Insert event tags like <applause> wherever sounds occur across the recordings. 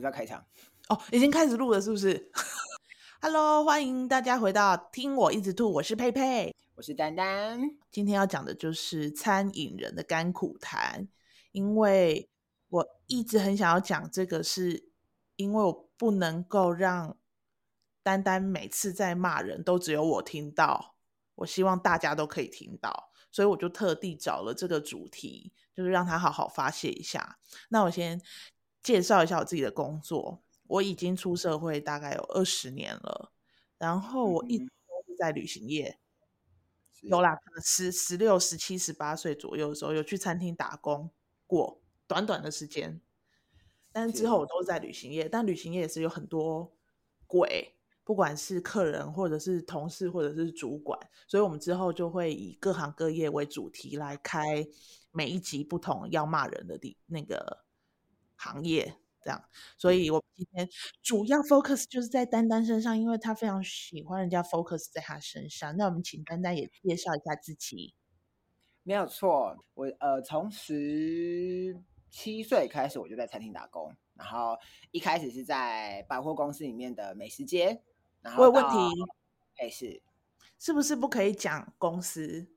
不是要开场哦，已经开始录了，是不是？Hello，欢迎大家回到听我一直吐，我是佩佩，我是丹丹。今天要讲的就是餐饮人的甘苦谈，因为我一直很想要讲这个，是因为我不能够让丹丹每次在骂人都只有我听到，我希望大家都可以听到，所以我就特地找了这个主题，就是让他好好发泄一下。那我先。介绍一下我自己的工作。我已经出社会大概有二十年了，然后我一直都是在旅行业。有啦，可能十十六、十七、十八岁左右的时候，有去餐厅打工过，短短的时间。但是之后我都是在旅行业，但旅行业也是有很多鬼，不管是客人或者是同事或者是主管，所以我们之后就会以各行各业为主题来开每一集不同要骂人的地那个。行业这样，所以我今天主要 focus 就是在丹丹身上，因为他非常喜欢人家 focus 在他身上。那我们请丹丹也介绍一下自己。没有错，我呃从十七岁开始我就在餐厅打工，然后一开始是在百货公司里面的美食街。然后我有问题，哎是，是不是不可以讲公司？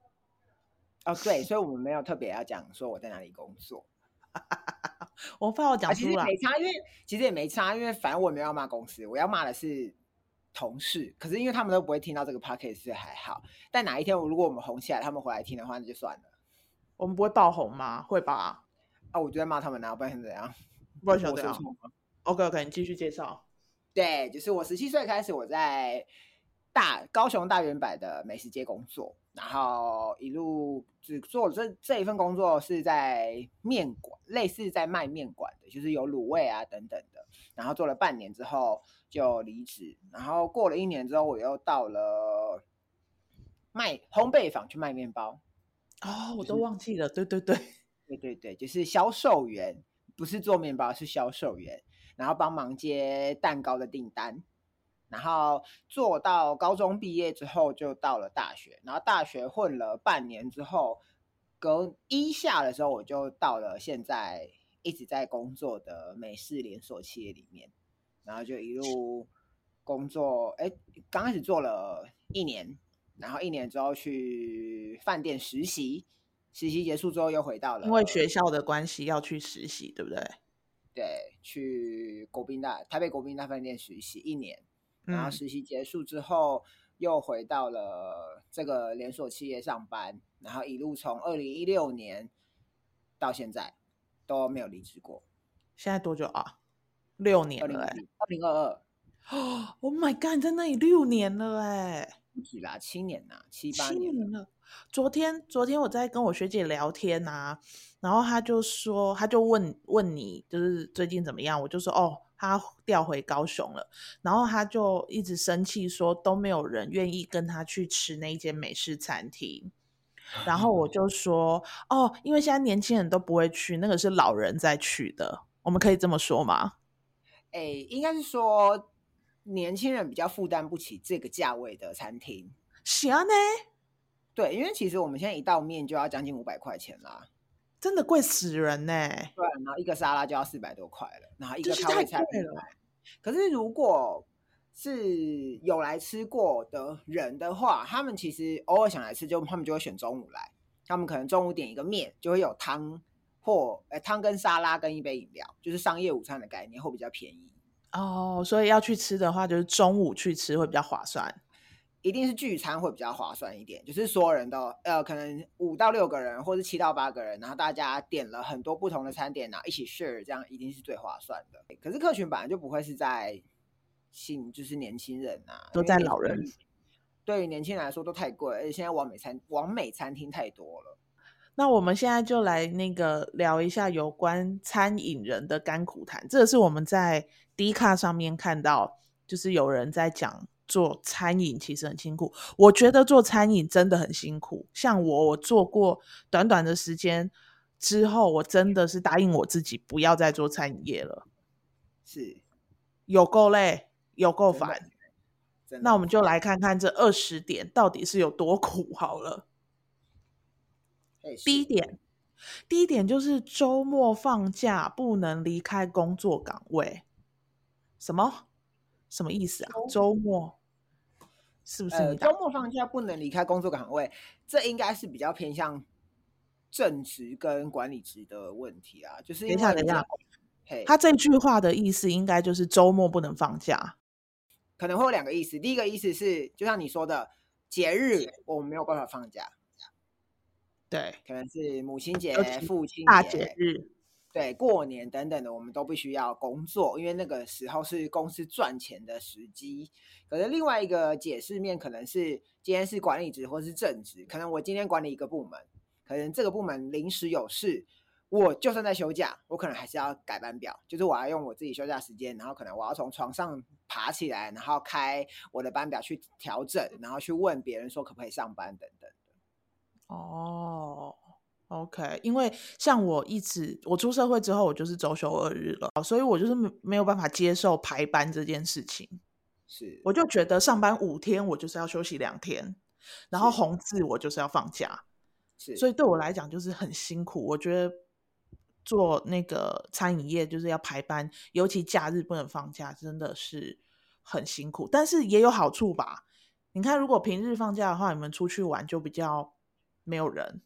哦对，所以我们没有特别要讲说我在哪里工作。<laughs> 我怕我讲出来，没差，因为其实也没差，因为反正我没有要骂公司，我要骂的是同事。可是因为他们都不会听到这个 podcast，还好。但哪一天我如果我们红起来，他们回来听的话，那就算了。我们不会爆红吗？会吧？啊，我就在骂他们呢，不然怎样？不然想怎样？OK OK，你继续介绍。对，就是我十七岁开始，我在大高雄大圆柏的美食街工作。然后一路只做这这一份工作是在面馆，类似在卖面馆的，就是有卤味啊等等的。然后做了半年之后就离职，然后过了一年之后我又到了卖烘焙坊去卖面包。哦，我都忘记了，对对对，对对对，就是销售员，不是做面包，是销售员，然后帮忙接蛋糕的订单。然后做到高中毕业之后，就到了大学。然后大学混了半年之后，隔一下的时候，我就到了现在一直在工作的美式连锁企业里面。然后就一路工作，哎，刚开始做了一年，然后一年之后去饭店实习，实习结束之后又回到了，因为学校的关系要去实习，对不对？对，去国宾大台北国宾大饭店实习一年。然后实习结束之后，又回到了这个连锁企业上班，然后一路从二零一六年到现在都没有离职过。现在多久啊？六年了，二零二二。哦 Oh my god，在那里六年了哎！不止啦，七年呐，七八年了。昨天，昨天我在跟我学姐聊天呐，然后她就说，她就问问你，就是最近怎么样？我就说，哦。他调回高雄了，然后他就一直生气说都没有人愿意跟他去吃那间美式餐厅。然后我就说哦，因为现在年轻人都不会去，那个是老人在去的，我们可以这么说吗？哎，应该是说年轻人比较负担不起这个价位的餐厅。是啊呢，对，因为其实我们现在一道面就要将近五百块钱啦。真的贵死人呢！对，然后一个沙拉就要四百多块了，然后一个开胃菜了。可是如果是有来吃过的人的话，他们其实偶尔想来吃，就他们就会选中午来。他们可能中午点一个面，就会有汤或呃汤跟沙拉跟一杯饮料，就是商业午餐的概念，会比较便宜。哦，所以要去吃的话，就是中午去吃会比较划算。一定是聚餐会比较划算一点，就是所有人都呃，可能五到六个人，或者七到八个人，然后大家点了很多不同的餐点然后一起 share，这样一定是最划算的。可是客群本来就不会是在新，就是年轻人啊，都在老人。对于年轻人来说都太贵，而且现在完美餐完美餐厅太多了。那我们现在就来那个聊一下有关餐饮人的甘苦谈。这个是我们在 D 卡上面看到，就是有人在讲。做餐饮其实很辛苦，我觉得做餐饮真的很辛苦。像我，我做过短短的时间之后，我真的是答应我自己不要再做餐饮业了。是，有够累，有够烦。那我们就来看看这二十点到底是有多苦好了。第一点，第一点就是周末放假不能离开工作岗位。什么什么意思啊？周末是不是你周末放假不能离开工作岗位？这应该是比较偏向正职跟管理职的问题啊。就是等一下，等一下，他这句话的意思应该就是周末不能放假，可能会有两个意思。第一个意思是，就像你说的，节日我们没有办法放假。对，可能是母亲节、父亲大节日，对，过年等等的，我们都必须要工作，因为那个时候是公司赚钱的时机。可是另外一个解释面，可能是今天是管理职或是正职，可能我今天管理一个部门，可能这个部门临时有事，我就算在休假，我可能还是要改班表，就是我要用我自己休假时间，然后可能我要从床上爬起来，然后开我的班表去调整，然后去问别人说可不可以上班等等。哦，OK，因为像我一直我出社会之后，我就是周休二日了，所以我就是没没有办法接受排班这件事情。是，我就觉得上班五天，我就是要休息两天，然后红字我就是要放假，是，所以对我来讲就是很辛苦。我觉得做那个餐饮业就是要排班，尤其假日不能放假，真的是很辛苦。但是也有好处吧？你看，如果平日放假的话，你们出去玩就比较。没有人，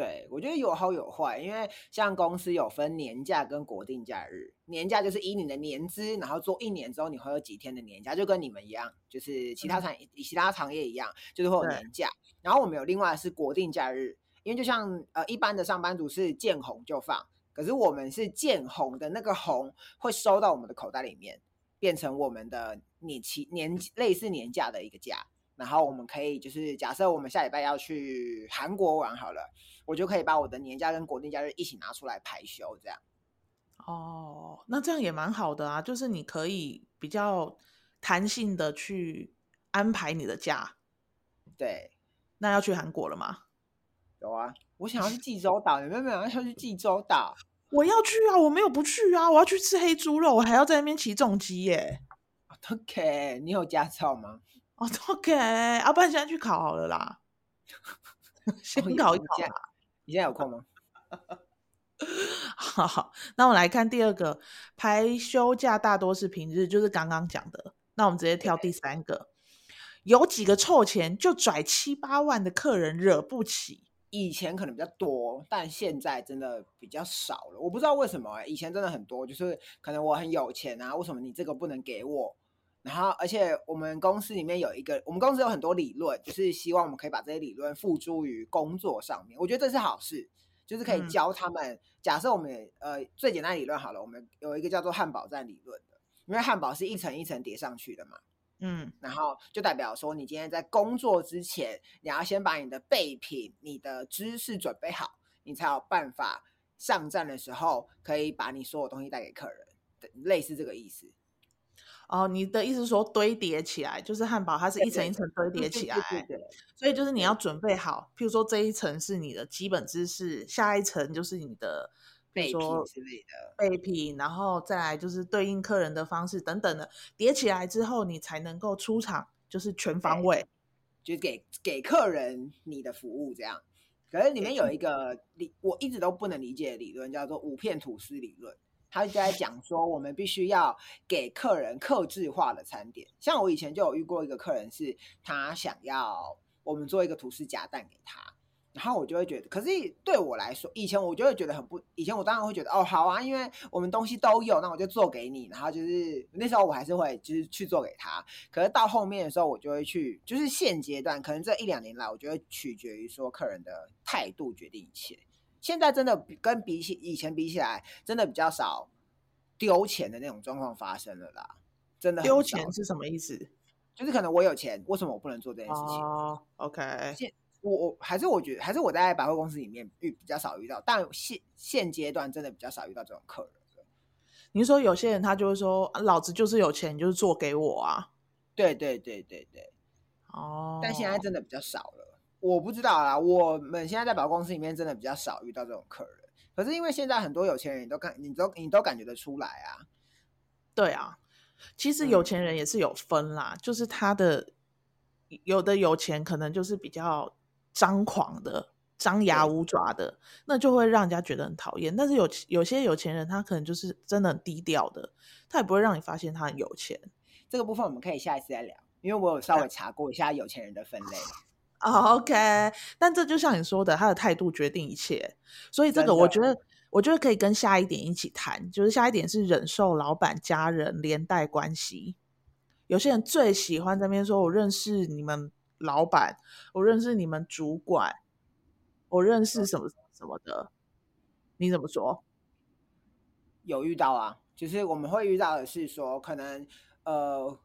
对我觉得有好有坏，因为像公司有分年假跟国定假日，年假就是以你的年资，然后做一年之后你会有几天的年假，就跟你们一样，就是其他产其他行业一样，就是会有年假。然后我们有另外是国定假日，因为就像呃一般的上班族是见红就放，可是我们是见红的那个红会收到我们的口袋里面，变成我们的年期年类似年假的一个假。然后我们可以就是假设我们下礼拜要去韩国玩好了，我就可以把我的年假跟国定假日一起拿出来排休，这样。哦，那这样也蛮好的啊，就是你可以比较弹性的去安排你的假。对，那要去韩国了吗？有啊，我想要去济州岛，有没有没有要去济州岛？<laughs> 我要去啊，我没有不去啊，我要去吃黑猪肉，我还要在那边骑重机耶。OK，你有驾照吗？哦，OK，要不然现在去考好了啦，先考一考。你现在有空吗？<laughs> 好，那我们来看第二个，排休假大多是平日，就是刚刚讲的。那我们直接跳第三个，有几个臭钱就拽七八万的客人惹不起。以前可能比较多，但现在真的比较少了。我不知道为什么，以前真的很多，就是可能我很有钱啊，为什么你这个不能给我？然后，而且我们公司里面有一个，我们公司有很多理论，就是希望我们可以把这些理论付诸于工作上面。我觉得这是好事，就是可以教他们。假设我们呃最简单理论好了，我们有一个叫做汉堡站理论的，因为汉堡是一层一层叠上去的嘛。嗯，然后就代表说，你今天在工作之前，你要先把你的备品、你的知识准备好，你才有办法上站的时候可以把你所有东西带给客人，类似这个意思。哦，你的意思是说堆叠起来，就是汉堡它是一层一层堆叠起来对，所以就是你要准备好，譬如说这一层是你的基本知识，下一层就是你的备品之类的备品，然后再来就是对应客人的方式等等的，叠起来之后你才能够出场，就是全方位，就给给客人你的服务这样。可是里面有一个理，我一直都不能理解的理论，叫做五片吐司理论。他就在讲说，我们必须要给客人克制化的餐点。像我以前就有遇过一个客人，是他想要我们做一个吐司夹蛋给他，然后我就会觉得，可是对我来说，以前我就会觉得很不，以前我当然会觉得，哦，好啊，因为我们东西都有，那我就做给你。然后就是那时候我还是会就是去做给他。可是到后面的时候，我就会去，就是现阶段，可能这一两年来，我就会取决于说客人的态度决定一切。现在真的跟比起以前比起来，真的比较少丢钱的那种状况发生了啦。真的丢钱是什么意思？就是可能我有钱，为什么我不能做这件事情？哦，OK。现我我还是我觉得还是我在百货公司里面遇比较少遇到，但现现阶段真的比较少遇到这种客人。你说有些人他就会说，老子就是有钱，就是做给我啊。对对对对对。哦。但现在真的比较少了。我不知道啦，我们现在在保公司里面真的比较少遇到这种客人。可是因为现在很多有钱人，你都感，你都你都感觉得出来啊。对啊，其实有钱人也是有分啦，就是他的有的有钱可能就是比较张狂的张牙舞爪的，那就会让人家觉得很讨厌。但是有有些有钱人，他可能就是真的很低调的，他也不会让你发现他很有钱。这个部分我们可以下一次再聊，因为我有稍微查过一下有钱人的分类。哦 OK，但这就像你说的，他的态度决定一切，所以这个我觉得，我觉得可以跟下一点一起谈，就是下一点是忍受老板、家人连带关系。有些人最喜欢这边说，我认识你们老板，我认识你们主管。我认识什么什么的，你怎么说？有遇到啊，就是我们会遇到的是说，可能呃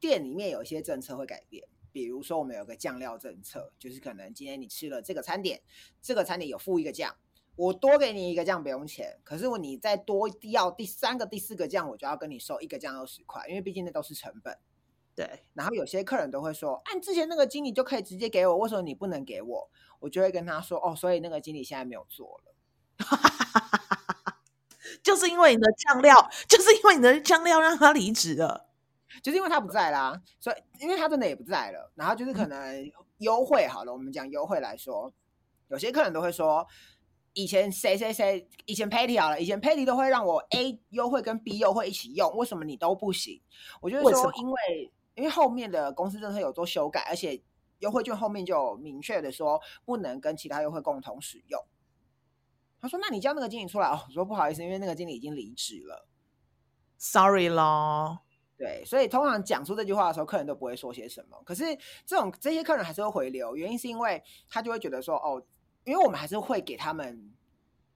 店里面有一些政策会改变，比如说我们有个酱料政策，就是可能今天你吃了这个餐点，这个餐点有附一个酱，我多给你一个酱不用钱，可是我你再多要第三个、第四个酱，我就要跟你收一个酱二十块，因为毕竟那都是成本。对，然后有些客人都会说，按之前那个经理就可以直接给我，为什么你不能给我？我就会跟他说，哦，所以那个经理现在没有做了，<laughs> 就是因为你的酱料，就是因为你的酱料让他离职了，就是因为他不在啦，所以因为他真的也不在了，然后就是可能优惠好了，我们讲优惠来说，有些客人都会说，以前谁谁谁，以前 Patty 好了，以前 Patty 都会让我 A 优惠跟 B 优惠一起用，为什么你都不行？我就是说，因为。因为后面的公司政策有做修改，而且优惠券后面就有明确的说不能跟其他优惠共同使用。他说：“那你叫那个经理出来哦。”我说：“不好意思，因为那个经理已经离职了，sorry 咯。”对，所以通常讲出这句话的时候，客人都不会说些什么。可是这种这些客人还是会回流，原因是因为他就会觉得说：“哦，因为我们还是会给他们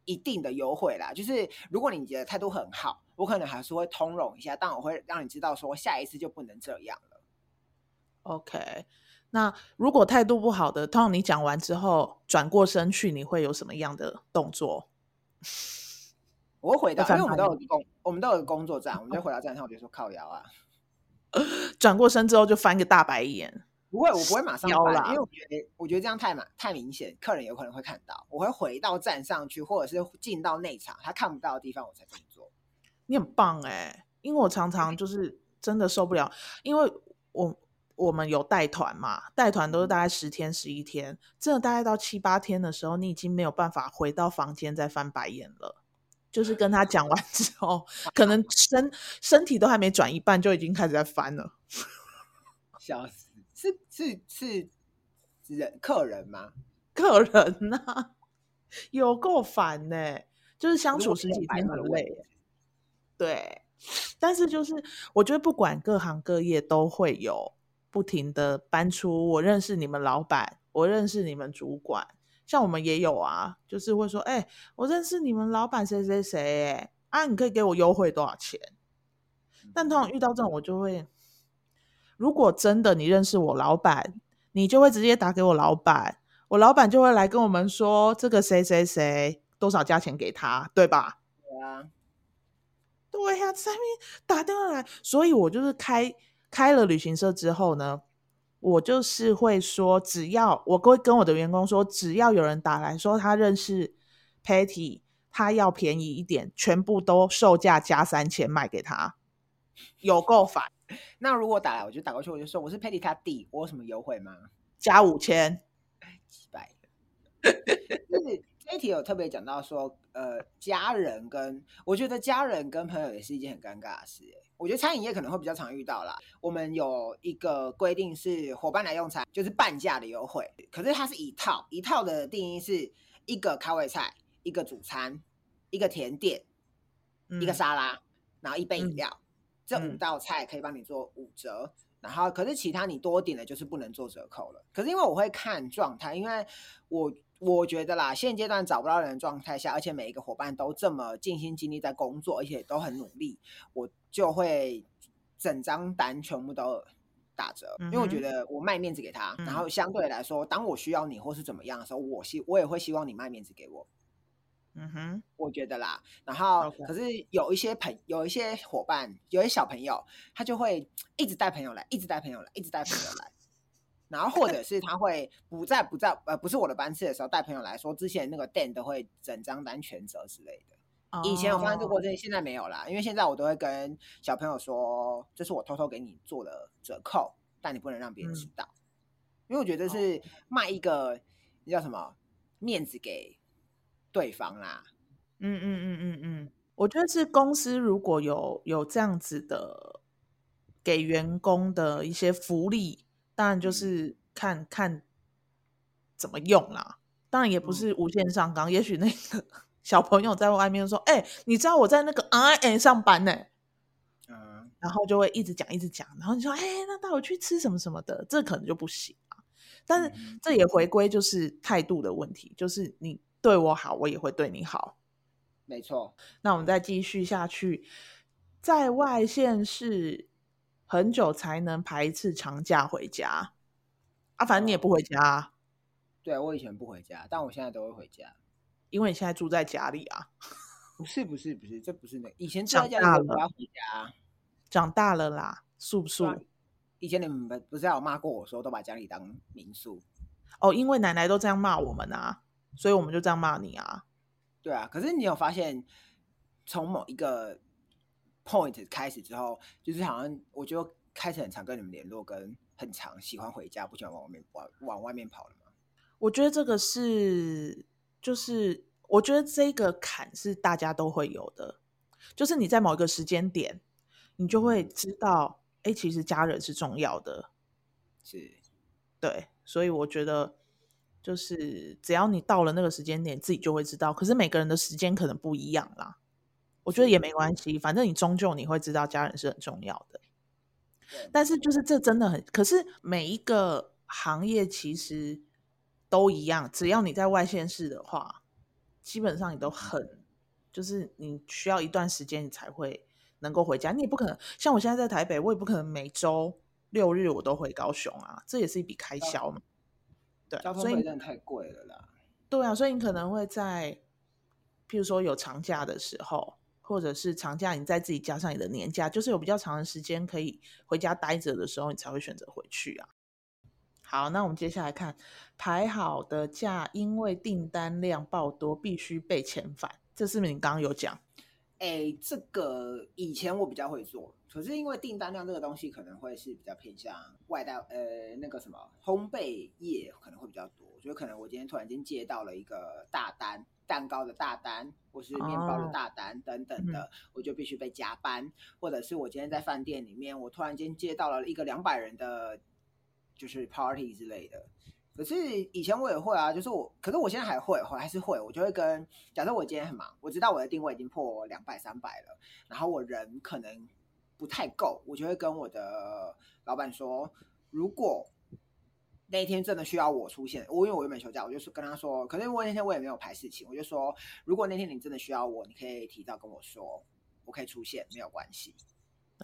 一定的优惠啦。就是如果你觉得态度很好，我可能还是会通融一下，但我会让你知道说下一次就不能这样。” OK，那如果态度不好的，通常你讲完之后转过身去，你会有什么样的动作？我会回到，因为我们都有工，我们都有工作站，我们就回到站上，我就说靠腰啊。<laughs> 转过身之后就翻个大白眼。不会，我不会马上翻，因为我觉得我觉得这样太满太明显，客人有可能会看到。我会回到站上去，或者是进到内场，他看不到的地方，我才这么做。你很棒哎，因为我常常就是真的受不了，因为我。我们有带团嘛？带团都是大概十天、十一天，真的大概到七八天的时候，你已经没有办法回到房间再翻白眼了。就是跟他讲完 <laughs> 之后，可能身身体都还没转一半，就已经开始在翻了。<laughs> 笑死！是是是人客人吗？客人呐，<laughs> 有够烦呢！就是相处十几天很累。对，但是就是我觉得不管各行各业都会有。不停的搬出，我认识你们老板，我认识你们主管，像我们也有啊，就是会说，哎，我认识你们老板谁谁谁，哎，啊，你可以给我优惠多少钱？但通常遇到这种，我就会，如果真的你认识我老板，你就会直接打给我老板，我老板就会来跟我们说，这个谁谁谁多少价钱给他，对吧？对啊，对呀，上面打电话来，所以我就是开。开了旅行社之后呢，我就是会说，只要我会跟我的员工说，只要有人打来说他认识 Patty，他要便宜一点，全部都售价加三千卖给他，有够烦。那如果打来，我就打过去，我就说我是 Patty 他弟，我有什么优惠吗？加五千，几百。就是 Patty 有特别讲到说，呃，家人跟我觉得家人跟朋友也是一件很尴尬的事，我觉得餐饮业可能会比较常遇到啦。我们有一个规定是伙伴来用餐就是半价的优惠，可是它是一套一套的定义是一个开胃菜、一个主餐、一个甜点、一个沙拉，然后一杯饮料，这五道菜可以帮你做五折。然后可是其他你多点的就是不能做折扣了。可是因为我会看状态，因为我。我觉得啦，现阶段找不到人的状态下，而且每一个伙伴都这么尽心尽力在工作，而且都很努力，我就会整张单全部都打折，因为我觉得我卖面子给他，然后相对来说，当我需要你或是怎么样的时候，我希我也会希望你卖面子给我。嗯哼，我觉得啦，然后可是有一些朋有一些伙伴，有些小朋友，他就会一直带朋友来，一直带朋友来，一直带朋友来。然后或者是他会不在不在呃不是我的班次的时候带朋友来说，之前那个店都会整张单全折之类的。以前有发生这个过程，现在没有啦，因为现在我都会跟小朋友说，这是我偷偷给你做的折扣，但你不能让别人知道，因为我觉得是卖一个那叫什么面子给对方啦。嗯嗯嗯嗯嗯，我觉得是公司如果有有这样子的给员工的一些福利，当然就是看看怎么用啦。当然也不是无限上纲，也许那个小朋友在外面说：“哎，你知道我在那个 I N 上班呢。”嗯，然后就会一直讲一直讲，然后你说：“哎，那带我去吃什么什么的？”这可能就不行啊。但是这也回归就是态度的问题，就是你对我好，我也会对你好。没错，那我们再继续下去，在外县市很久才能排一次长假回家啊，反正你也不回家。对我以前不回家，但我现在都会回家，因为你现在住在家里啊。<laughs> 不是不是不是，这不是那以前住在家里不要回家，长大了啦，素不素？以前你们不不是有骂过我说都把家里当民宿？哦，因为奶奶都这样骂我们啊，所以我们就这样骂你啊。对啊，可是你有发现，从某一个 point 开始之后，就是好像我就开始很常跟你们联络，跟很常喜欢回家，不喜欢往外面往往外面跑了吗？我觉得这个是，就是我觉得这个坎是大家都会有的，就是你在某一个时间点，你就会知道，哎，其实家人是重要的，是，对，所以我觉得。就是只要你到了那个时间点，自己就会知道。可是每个人的时间可能不一样啦，我觉得也没关系，反正你终究你会知道家人是很重要的。但是就是这真的很，可是每一个行业其实都一样，只要你在外县市的话，基本上你都很，就是你需要一段时间你才会能够回家。你也不可能像我现在在台北，我也不可能每周六日我都回高雄啊，这也是一笔开销嘛。对，交通费真的太贵了啦。对啊，所以你可能会在，譬如说有长假的时候，或者是长假，你在自己加上你的年假，就是有比较长的时间可以回家待着的时候，你才会选择回去啊。好，那我们接下来看排好的假，因为订单量爆多，必须被遣返。这是不是你刚刚有讲？哎，这个以前我比较会做。可是因为订单量这个东西可能会是比较偏向外带，呃，那个什么烘焙业可能会比较多。我觉得可能我今天突然间接到了一个大单，蛋糕的大单，或是面包的大单等等的，我就必须被加班。或者是我今天在饭店里面，我突然间接到了一个两百人的，就是 party 之类的。可是以前我也会啊，就是我，可是我现在还会，我还是会，我就会跟假设我今天很忙，我知道我的定位已经破两百三百了，然后我人可能。不太够，我就会跟我的老板说，如果那一天真的需要我出现，我因为我原本休假，我就是跟他说，可是我那天我也没有排事情，我就说，如果那天你真的需要我，你可以提早跟我说，我可以出现，没有关系。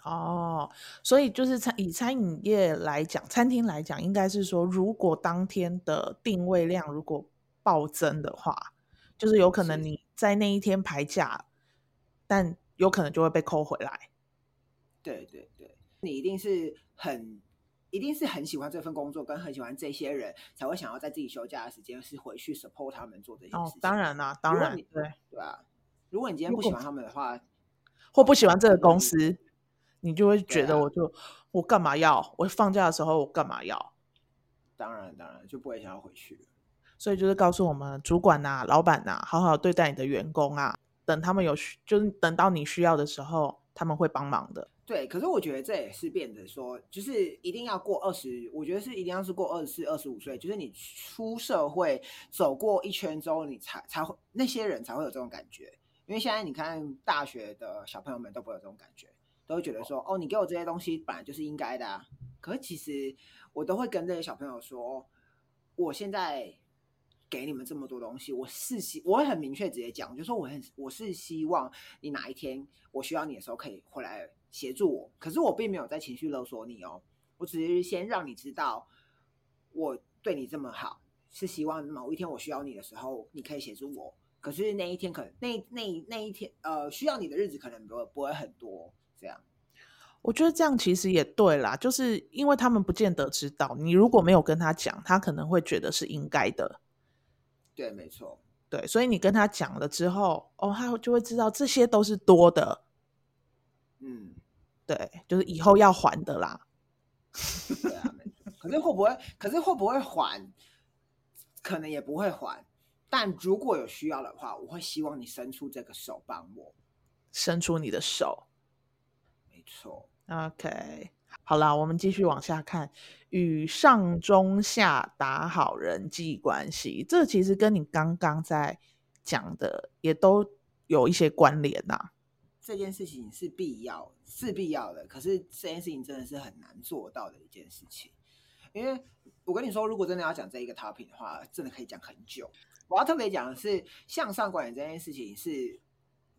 哦，所以就是餐以餐饮业来讲，餐厅来讲，应该是说，如果当天的定位量如果暴增的话，就是有可能你在那一天排假，但有可能就会被扣回来。对对对，你一定是很，一定是很喜欢这份工作，跟很喜欢这些人，才会想要在自己休假的时间是回去 support 他们做这些事情。当然啦，当然，对对啊。如果你今天不喜欢他们的话，或不喜欢这个公司，你就会觉得我就我干嘛要？我放假的时候我干嘛要？当然当然就不会想要回去。所以就是告诉我们主管呐、老板呐，好好对待你的员工啊。等他们有需，就是等到你需要的时候，他们会帮忙的。对，可是我觉得这也是变得说，就是一定要过二十，我觉得是一定要是过二十四、二十五岁，就是你出社会走过一圈之后，你才才会那些人才会有这种感觉。因为现在你看大学的小朋友们都不会有这种感觉，都会觉得说，哦，你给我这些东西本来就是应该的啊。可是其实我都会跟这些小朋友说，我现在给你们这么多东西，我是希我会很明确直接讲，就说我很我是希望你哪一天我需要你的时候可以回来。协助我，可是我并没有在情绪勒索你哦，我只是先让你知道我对你这么好，是希望某一天我需要你的时候，你可以协助我。可是那一天可那那那一天呃需要你的日子可能不不会很多，这样。我觉得这样其实也对啦，就是因为他们不见得知道，你如果没有跟他讲，他可能会觉得是应该的。对，没错，对，所以你跟他讲了之后，哦，他就会知道这些都是多的。嗯。对，就是以后要还的啦。对啊，可是会不会？可是会不会还？可能也不会还。但如果有需要的话，我会希望你伸出这个手帮我。伸出你的手，没错。OK，好啦，我们继续往下看，与上中下打好人际关系，这其实跟你刚刚在讲的也都有一些关联呐、这件事情是必要，是必要的。可是这件事情真的是很难做到的一件事情，因为我跟你说，如果真的要讲这一个 topic 的话，真的可以讲很久。我要特别讲的是，向上管理这件事情是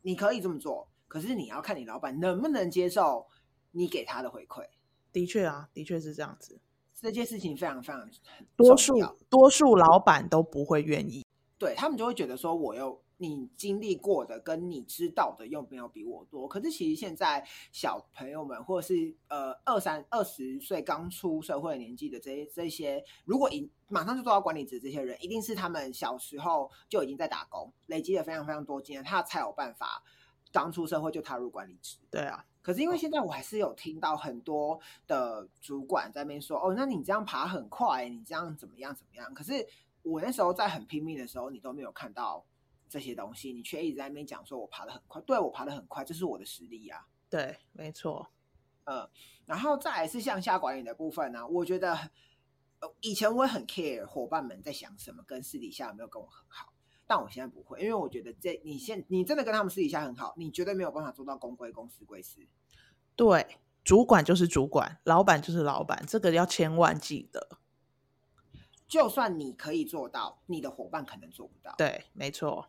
你可以这么做，可是你要看你老板能不能接受你给他的回馈。的确啊，的确是这样子。这件事情非常非常多数多数老板都不会愿意。对他们就会觉得说，我又你经历过的跟你知道的又没有比我多。可是其实现在小朋友们或者是呃二三二十岁刚出社会年纪的这些这些，如果一马上就做到管理职这些人，一定是他们小时候就已经在打工，累积了非常非常多经验，他才有办法刚出社会就踏入管理职。对啊，可是因为现在我还是有听到很多的主管在那边说，哦，那你这样爬很快，你这样怎么样怎么样？可是我那时候在很拼命的时候，你都没有看到这些东西，你却一直在那边讲说我爬得很快，对我爬得很快，这是我的实力啊、对，没错。嗯，然后再来是向下管理的部分呢、我觉得呃以前我也很 care 伙伴们在想什么，跟私底下有没有跟我很好。但我现在不会，因为我觉得这你现你真的跟他们私底下很好，你绝对没有办法做到公归公，私归私。对，主管就是主管，老板就是老板，这个要千万记得。就算你可以做到，你的伙伴可能做不到。对，没错。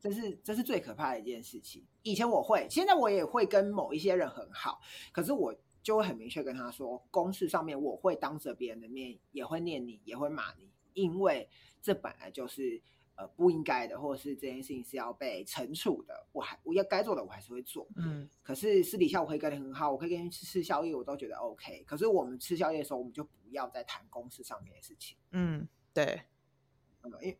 这是这是最可怕的一件事情。以前我会，现在我也会跟某一些人很好，可是我就会很明确跟他说，公事上面我会当着别人的面也会念你，也会骂你，因为这本来就是呃不应该的，或者是这件事情是要被惩处的。我还我要该做的我还是会做，嗯，可是私底下我可以跟你很好，我可以跟你吃吃宵夜，我都觉得 OK。可是我们吃宵夜的时候，我们就不要再谈公司上面的事情。嗯，对，嗯，因为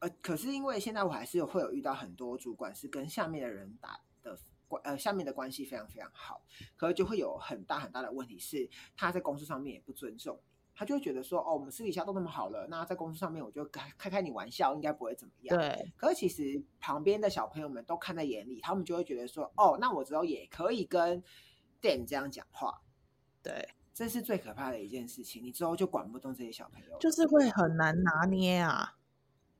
呃，可是因为现在我还是会有遇到很多主管是跟下面的人打的关呃下面的关系非常非常好，可是就会有很大很大的问题是他在公司上面也不尊重你，他就会觉得说哦，我们私底下都那么好了，那在公司上面我就开开开你玩笑，应该不会怎么样。对，可是其实旁边的小朋友们都看在眼里，他们就会觉得说哦，那我之后也可以跟店这样讲话，对，这是最可怕的一件事情，你之后就管不动这些小朋友。就是会很难拿捏啊。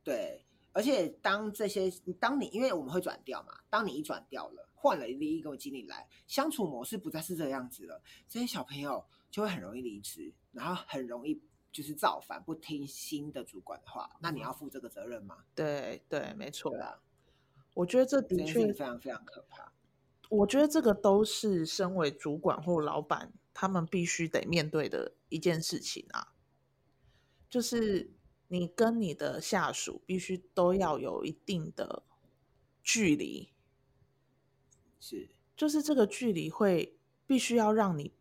对，而且当这些，当你因为我们会转调嘛，当你一转调了，换了另一个经理来，相处模式不再是这样子了，这些小朋友就会很容易离职，然后很容易就是造反，不听新的主管的话，那你要负这个责任吗？对对，没错对。啊，我觉得这的确非常非常可怕。我觉得这个都是身为主管或老板，他们必须得面对的一件事情啊，就是你跟你的下属必须都要有一定的距离，是，就是这个距离会必须要让你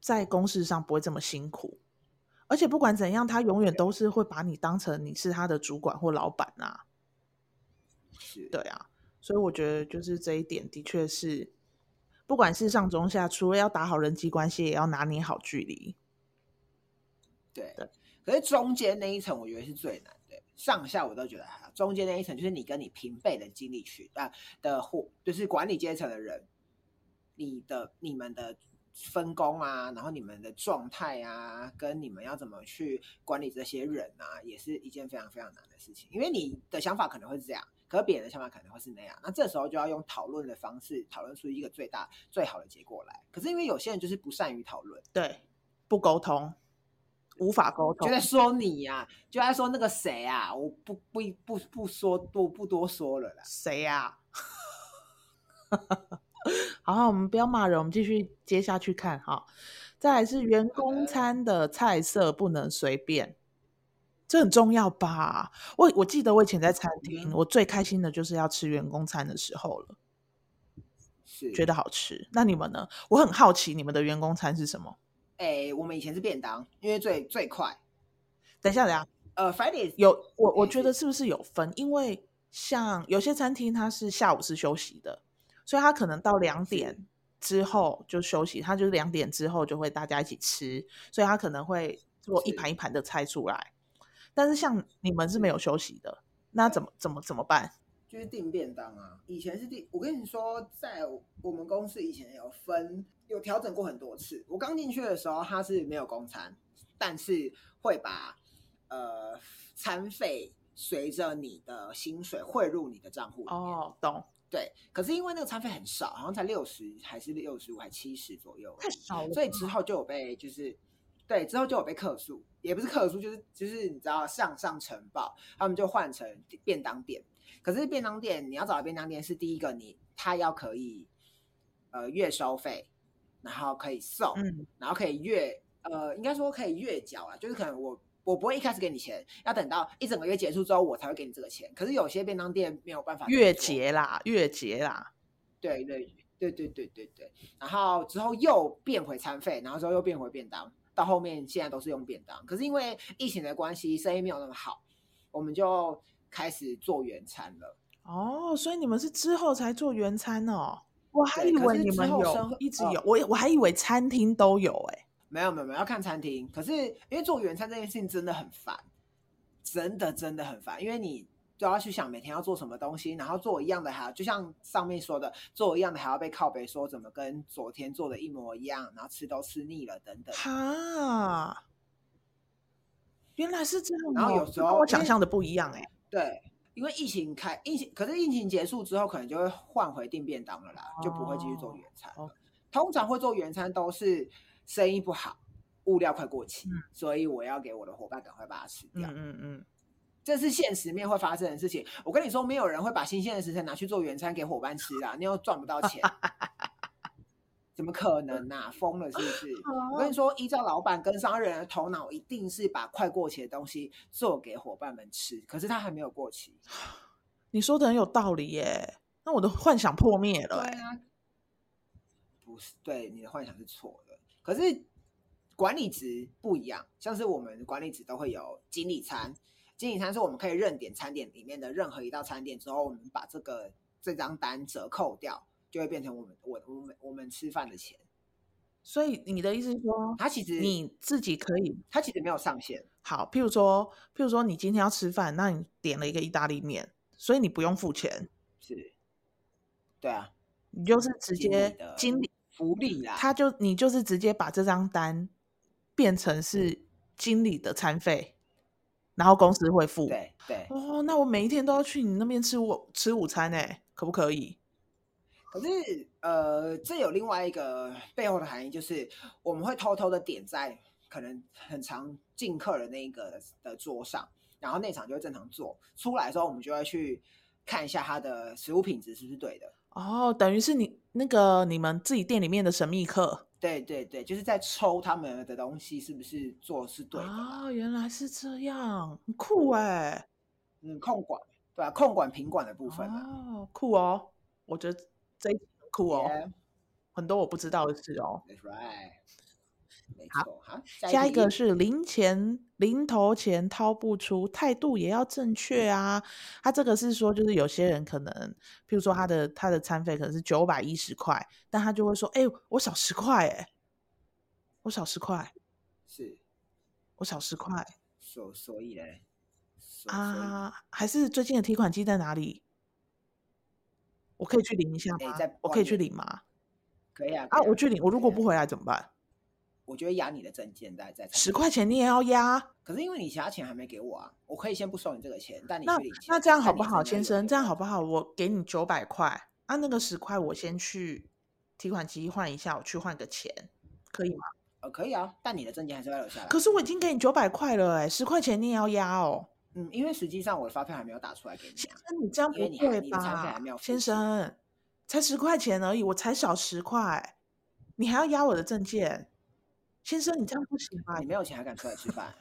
在公事上不会这么辛苦，而且不管怎样，他永远都是会把你当成你是他的主管或老板啊，是，对啊，所以我觉得就是这一点的确是，不管是上中下，除了要打好人际关系，也要拿捏好距离。对对。可是中间那一层，我觉得是最难的。上下我都觉得还好，中间那一层就是你跟你平辈的经理去啊的或就是管理阶层的人，你的你们的分工啊，然后你们的状态啊，跟你们要怎么去管理这些人啊，也是一件非常非常难的事情。因为你的想法可能会是这样，可是别人的想法可能会是那样。那这时候就要用讨论的方式讨论出一个最大最好的结果来。可是因为有些人就是不善于讨论。对，不沟通，无法沟通就。在说你呀、就在说那个谁啊，我不不不不说多不多说了啦。谁呀、<laughs> <laughs> 好，我们不要骂人，我们继续接下去看哈。再来是员工餐的菜色不能随便，这很重要吧？我我记得我以前在餐厅，嗯我最开心的就是要吃员工餐的时候了，是觉得好吃。那你们呢？我很好奇你们的员工餐是什么？哎、我们以前是便当，因为最最快。等一下，等一下，呃，Friday 有我我觉得是是不是有分？因为像有些餐厅它是下午是休息的，所以他可能到两点之后就休息，他就是两点之后就会大家一起吃，所以他可能会做一是盘一盘的菜出来。但是像你们是没有休息的，那怎么怎么怎么办？就是订便当啊。以前是订，我跟你说，在我们公司以前有分，有调整过很多次。我刚进去的时候，它是没有公餐，但是会把呃餐费随着你的薪水汇入你的账户里面。哦，懂，对，可是因为那个餐费很少，好像才六十还是六十五还七十左右，太少了。所以之后就有被就是对之后就有被客诉，也不是客诉，就是就是你知道上上呈报，他们就换成便当店。可是便当店你要找的便当店是第一个你他要可以呃月收费，然后可以送，嗯，然后可以月呃应该说可以月缴啊，就是可能我。我不会一开始给你钱，要等到一整个月结束之后，我才会给你这个钱。可是有些便当店没有办法月做结啦，月结啦。对对对对对对对，然后之后又变回餐费，然后之后又变回便当，到后面现在都是用便当。可是因为疫情的关系，生意没有那么好，我们就开始做原餐了。哦，所以你们是之后才做原餐哦？我还以为你们有一直有，我我还以为餐厅都有哎、没有没有没有要看餐厅，可是因为做原餐这件事情真的很烦，真的真的很烦，因为你都要去想每天要做什么东西，然后做一样的还要就像上面说的，做一样的还要被靠北说怎么跟昨天做的一模一样，然后吃都吃腻了等等。哈，原来是这样、哦。然后有时候我想象的不一样哎、对，因为疫情开疫情，可是疫情结束之后，可能就会换回订便当了啦，就不会继续做原餐了。哦通常会做原餐都是生意不好，物料快过期，嗯所以我要给我的伙伴赶快把它吃掉。嗯嗯嗯，这是现实面会发生的事情。我跟你说，没有人会把新鲜的食材拿去做原餐给伙伴吃啊，你又赚不到钱，<laughs> 怎么可能呐、疯了是不是？<laughs> 我跟你说，依照老板跟商人的头脑，一定是把快过期的东西做给伙伴们吃，可是它还没有过期。<sighs> 你说的很有道理耶、那我的幻想破灭了、欸。对啊，不是，对你的幻想是错的。可是管理职不一样，像是我们管理职都会有经理餐，经理餐是我们可以认点餐点里面的任何一道餐点之后，我们把这个这张单折扣掉，就会变成我们我我们我们吃饭的钱。所以你的意思是说，他其实你自己可以他其实没有上限，好，譬如说，譬如说你今天要吃饭，那你点了一个意大利面，所以你不用付钱，是，对啊，你就是直接经理，福利啦，他就你就是直接把这张单变成是经理的餐费，然后公司会付。对对。哦，那我每一天都要去你那边吃午吃午餐哎，可不可以？可是，呃，这有另外一个背后的含义，就是我们会偷偷的点在可能很常进客的那一个的桌上，然后那场就会正常做。出来的时候，我们就会去看一下它的食物品质是不是对的。哦，等于是你那个你们自己店里面的神秘客对对对，就是在抽他们的东西是不是做是对的啦。哦，原来是这样，很酷哎，嗯，控管对吧、控管品管的部分啊。哦，酷哦，我觉得这酷哦 Yeah, 很多我不知道的事哦。that's right，没好错。好，下一个是零钱零头钱掏不出，态度也要正确啊。他这个是说，就是有些人可能，譬如说他的他的餐费可能是九百一十块，但他就会说：“哎、我少十块，哎，我少十块，是我少十块所所以嘞，啊。”还是最近的提款机在哪里？我可以去领一下吗？我可以去领吗？可以啊啊，我去领，我如果不回来怎么办？我就会压你的证件在在十块钱你也要压？可是因为你其他钱还没给我啊，我可以先不收你这个钱，但你那。那这样好不好，先生？这样好不好？我给你九百块，啊，那个十块我先去提款机换一下，我去换个钱，可以吗？呃，可以啊，但你的证件还是要留下来。可是我已经给你九百块了、哎，十块钱你也要压哦。嗯，因为实际上我的发票还没有打出来给你啊。先生，你这样不对吧？先生，才十块钱而已，我才少十块，你还要压我的证件？先生，你这样不行吧你？没有钱还敢出来吃饭？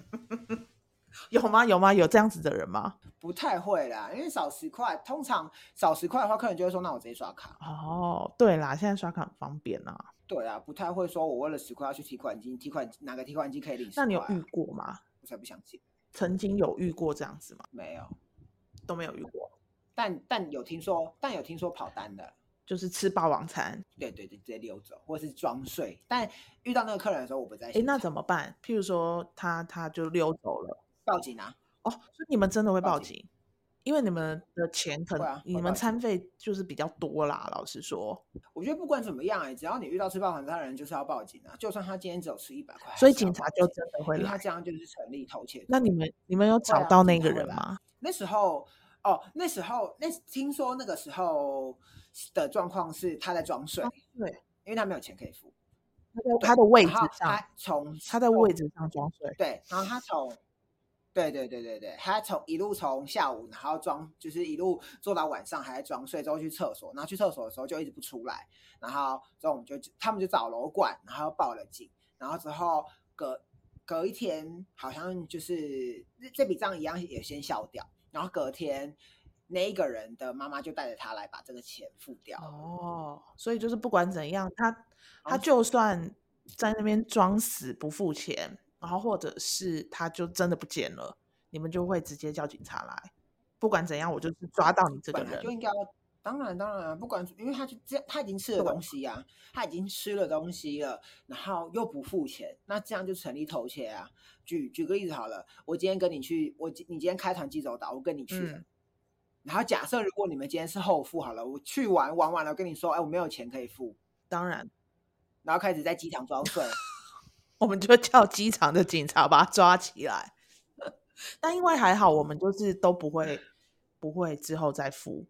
<laughs> 有吗？有吗？有这样子的人吗？不太会啦，因为少十块，通常少十块的话，客人就会说：“那我直接刷卡。哦，对啦，现在刷卡很方便啊。”对啊，不太会说我为了十块要去提款机，提款哪个提款机可以领啊那你有遇过吗？我才不相信，曾经有遇过这样子吗？没有。都没有遇过，但但有听说，但有听说跑单的，就是吃霸王餐。对对对，直接溜走，或者是装睡。但遇到那个客人的时候，我不在哎。那怎么办？譬如说他他就溜走了，报警啊？哦，所以你们真的会报警报警？因为你们的钱可能、啊你们餐费就是比较多啦，老实说，我觉得不管怎么样、欸，只要你遇到吃霸王餐的人，就是要报警啊。就算他今天只有吃一百块，所以警察就真的会来。这样就是成立偷窃。那你们你们有找啊到那个人吗？那时候哦，那时候那听说那个时候的状况是他在装睡，对，因为他没有钱可以付。他在他的位置上，他从他在位置上装睡。对，然后他从，对对对对对，他从一路从下午，然后装，就是一路做到晚上还在装睡，之后去厕所，然后去厕所的时候就一直不出来，然后之后我们就他们就找楼管，然后报了警，然后之后隔隔一天好像就是这这笔账一样也先消掉，然后隔天那一个人的妈妈就带着他来把这个钱付掉。哦，所以就是不管怎样，他他就算在那边装死不付钱，然后或者是他就真的不见了，你们就会直接叫警察来。不管怎样，我就是抓到你这个人就。应该要，当然当然，不管因为他就这样，他已经吃了对东西啊，他已经吃了东西了，然后又不付钱，那这样就成立偷窃啊。举举个例子好了，我今天跟你去，我今你今天开团济州岛，我跟你去然后假设如果你们今天是后付好了，我去玩玩完了，跟你说，哎，我没有钱可以付，当然，然后开始在机场装睡，<laughs> 我们就叫机场的警察把他抓起来。<laughs> 但因为还好，我们就是都不会不会之后再付。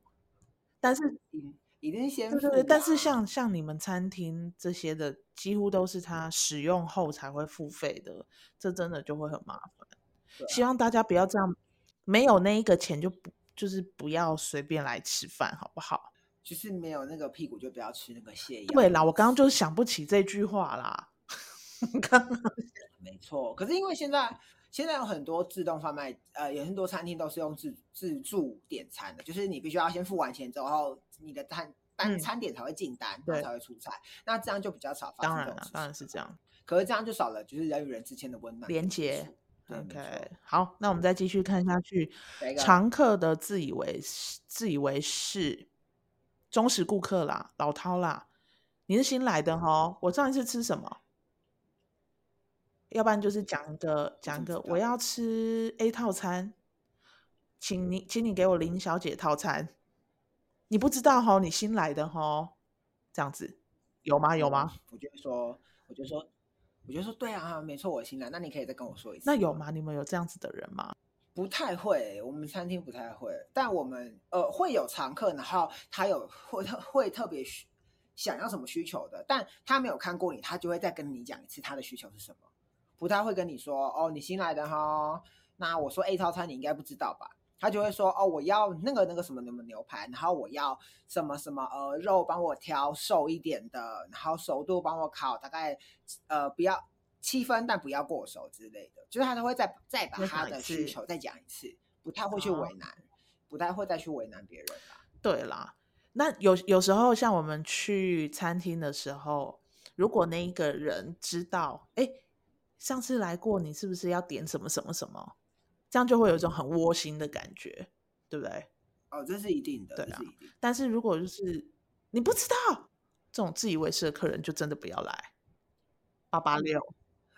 但是一一定先付、对对对，但是啊像像你们餐厅这些的，几乎都是他使用后才会付费的，这真的就会很麻烦。啊希望大家不要这样，没有那一个钱就不就是不要随便来吃饭，好不好？就是没有那个屁股就不要吃那个泻药。对啦，我刚刚就是想不起这句话啦。<laughs> 刚刚 <laughs> 没错，可是因为现在现在有很多自动贩卖，呃，有很多餐厅都是用自自助点餐的，就是你必须要先付完钱之后，你的餐单、嗯餐点才会进单，然对后才会出菜。那这样就比较少发当然了生这种事，当然是这样。可是这样就少了就是人与人之间的温暖连接 OK，好，那我们再继续看下去。常客的自以为是自以为是，忠实顾客啦，老饕啦，你是新来的哈？我上一次吃什么？要不然就是讲一个讲一个，我要吃 A 套餐，请你请你给我林小姐套餐。你不知道哈？你新来的哈？这样子有吗？有吗？？我就说，我就说，我就说，对啊，没错，我新来。那你可以再跟我说一次。那有吗？你们有这样子的人吗？不太会，我们餐厅不太会，但我们呃会有常客，然后他有会特会特别需想要什么需求的，但他没有看过你，他就会再跟你讲一次他的需求是什么，不太会跟你说哦，你新来的哈，那我说 A 套餐你应该不知道吧？他就会说哦，我要那个那个什么什么牛排，然后我要什么什么呃肉帮我挑瘦一点的，然后熟度帮我烤大概呃不要七分，但不要过熟之类的，就是他都会再再把他的需求再讲一次，不太会去哦为难，不太会再去为难别人啦。对啦，那有有时候像我们去餐厅的时候，如果那一个人知道，哎，上次来过，你是不是要点什么什么什么？这样就会有一种很窝心的感觉，对不对？哦，这是一定的，对啊。但是如果就是你不知道这种自以为是的客人，就真的不要来。八八六，